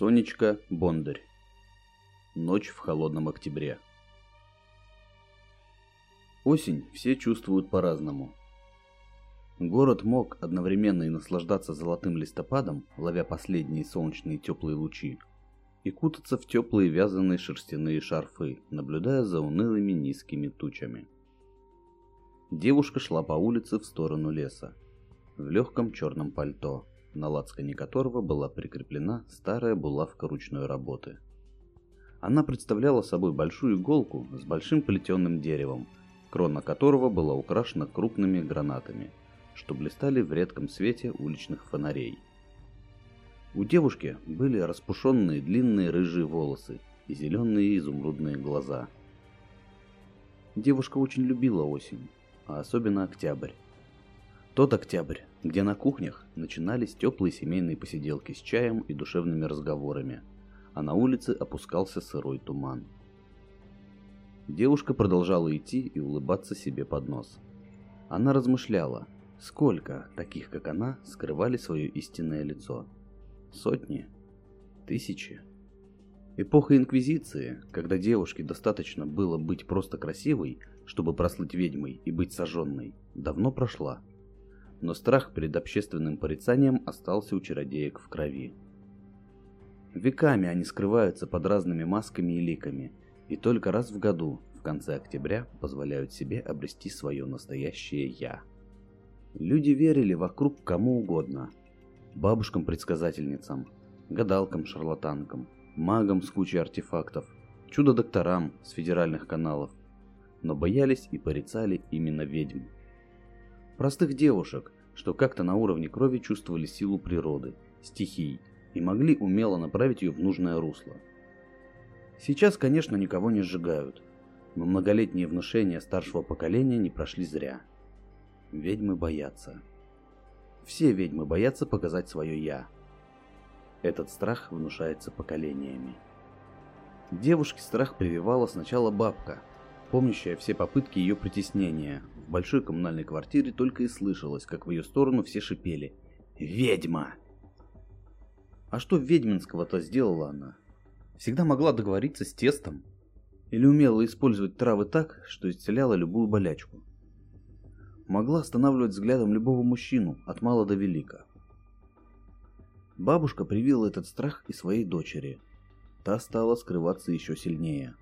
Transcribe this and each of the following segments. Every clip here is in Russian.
Сонечка Бондарь. Ночь в холодном октябре. Осень все чувствуют по-разному. Город мог одновременно и наслаждаться золотым листопадом, ловя последние солнечные теплые лучи, и кутаться в теплые вязаные шерстяные шарфы, наблюдая за унылыми низкими тучами. Девушка шла по улице в сторону леса, в легком черном пальто, на лацкане которого была прикреплена старая булавка ручной работы. Она представляла собой большую иголку с большим плетеным деревом, крона которого была украшена крупными гранатами, что блистали в редком свете уличных фонарей. У девушки были распушенные длинные рыжие волосы и зеленые изумрудные глаза. Девушка очень любила осень, а особенно октябрь. Тот октябрь, где на кухнях начинались теплые семейные посиделки с чаем и душевными разговорами, а на улице опускался сырой туман. Девушка продолжала идти и улыбаться себе под нос. Она размышляла, сколько таких, как она, скрывали свое истинное лицо. Сотни? Тысячи? Эпоха Инквизиции, когда девушке достаточно было быть просто красивой, чтобы прослыть ведьмой и быть сожженной, давно прошла но страх перед общественным порицанием остался у чародеек в крови. Веками они скрываются под разными масками и ликами, и только раз в году, в конце октября, позволяют себе обрести свое настоящее «я». Люди верили вокруг кому угодно. Бабушкам-предсказательницам, гадалкам-шарлатанкам, магам с кучей артефактов, чудо-докторам с федеральных каналов, но боялись и порицали именно ведьм. Простых девушек, что как-то на уровне крови чувствовали силу природы, стихий и могли умело направить ее в нужное русло. Сейчас, конечно, никого не сжигают, но многолетние внушения старшего поколения не прошли зря. Ведьмы боятся. Все ведьмы боятся показать свое «я». Этот страх внушается поколениями. Девушке страх прививала сначала бабка, помнящая все попытки ее притеснения, в большой коммунальной квартире только и слышалось, как в ее сторону все шипели. «Ведьма!» А что ведьминского-то сделала она? Всегда могла договориться с тестом. Или умела использовать травы так, что исцеляла любую болячку. Могла останавливать взглядом любого мужчину, от мала до велика. Бабушка привила этот страх и своей дочери. Та стала скрываться еще сильнее.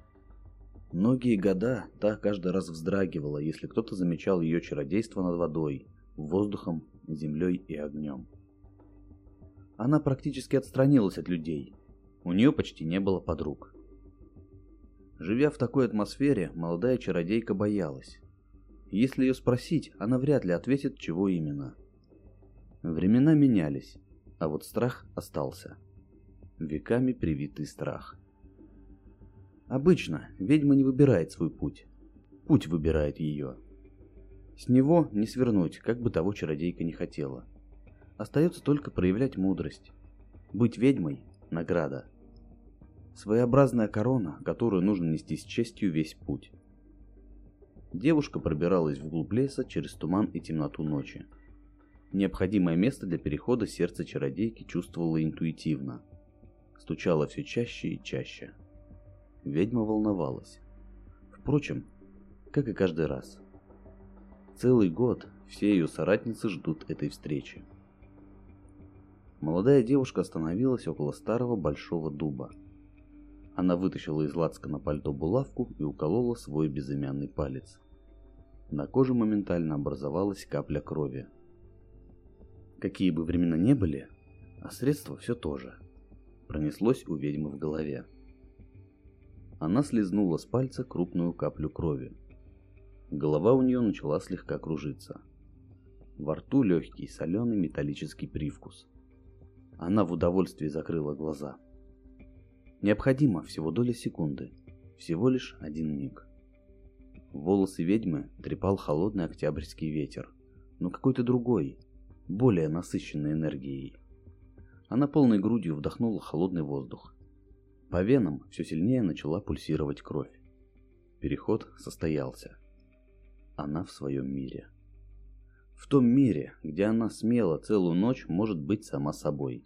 Многие года та каждый раз вздрагивала, если кто-то замечал ее чародейство над водой, воздухом, землей и огнем. Она практически отстранилась от людей. У нее почти не было подруг. Живя в такой атмосфере, молодая чародейка боялась. Если ее спросить, она вряд ли ответит, чего именно. Времена менялись, а вот страх остался. Веками привитый страх. Обычно ведьма не выбирает свой путь. Путь выбирает ее. С него не свернуть, как бы того чародейка не хотела. Остается только проявлять мудрость. Быть ведьмой – награда. Своеобразная корона, которую нужно нести с честью весь путь. Девушка пробиралась вглубь леса через туман и темноту ночи. Необходимое место для перехода сердце чародейки чувствовало интуитивно. Стучало все чаще и чаще. Ведьма волновалась. Впрочем, как и каждый раз. Целый год все ее соратницы ждут этой встречи. Молодая девушка остановилась около старого большого дуба. Она вытащила из на пальто булавку и уколола свой безымянный палец. На коже моментально образовалась капля крови. Какие бы времена не были, а средства все то же. Пронеслось у ведьмы в голове. Она слезнула с пальца крупную каплю крови. Голова у нее начала слегка кружиться. Во рту легкий соленый металлический привкус. Она в удовольствии закрыла глаза. Необходимо всего доля секунды. Всего лишь один миг. Волосы ведьмы трепал холодный октябрьский ветер, но какой-то другой, более насыщенной энергией. Она полной грудью вдохнула холодный воздух по венам все сильнее начала пульсировать кровь. Переход состоялся. Она в своем мире. В том мире, где она смело целую ночь может быть сама собой.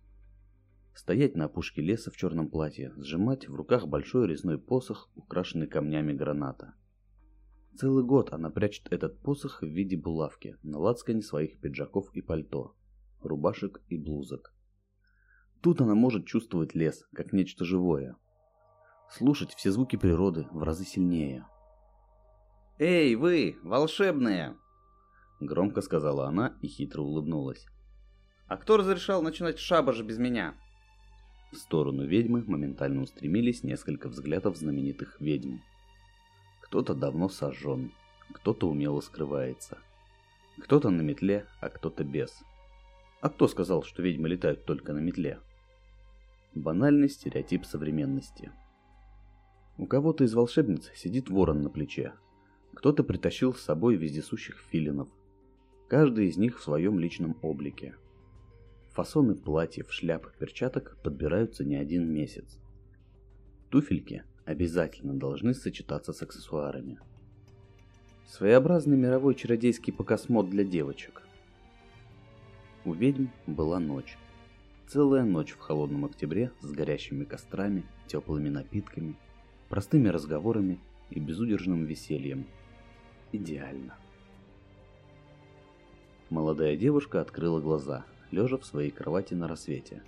стоять на опушке леса в черном платье, сжимать в руках большой резной посох, украшенный камнями граната. Целый год она прячет этот посох в виде булавки на лацкане своих пиджаков и пальто, рубашек и блузок. Тут она может чувствовать лес, как нечто живое. Слушать все звуки природы в разы сильнее. «Эй, вы, волшебные!» Громко сказала она и хитро улыбнулась. «А кто разрешал начинать шабаш без меня?» В сторону ведьмы моментально устремились несколько взглядов знаменитых ведьм. Кто-то давно сожжен, кто-то умело скрывается. Кто-то на метле, а кто-то без. А кто сказал, что ведьмы летают только на метле? Банальный стереотип современности. У кого-то из волшебниц сидит ворон на плече. Кто-то притащил с собой вездесущих филинов. Каждый из них в своем личном облике. Фасоны платьев, шляп, перчаток подбираются не один месяц. Туфельки обязательно должны сочетаться с аксессуарами. Своеобразный мировой чародейский покосмод для девочек. У ведьм была ночь. Целая ночь в холодном октябре с горящими кострами, теплыми напитками, простыми разговорами и безудержным весельем. Идеально. Молодая девушка открыла глаза, лежа в своей кровати на рассвете.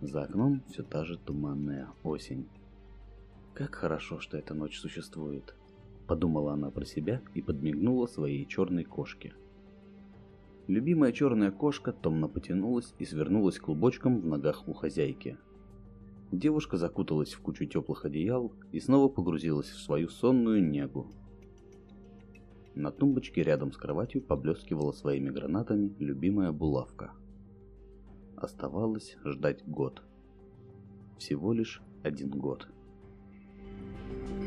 За окном все та же туманная осень. Как хорошо, что эта ночь существует. Подумала она про себя и подмигнула своей черной кошке. Любимая черная кошка томно потянулась и свернулась клубочком в ногах у хозяйки. Девушка закуталась в кучу теплых одеял и снова погрузилась в свою сонную негу. На тумбочке рядом с кроватью поблескивала своими гранатами любимая булавка. Оставалось ждать год. Всего лишь один год. Thank you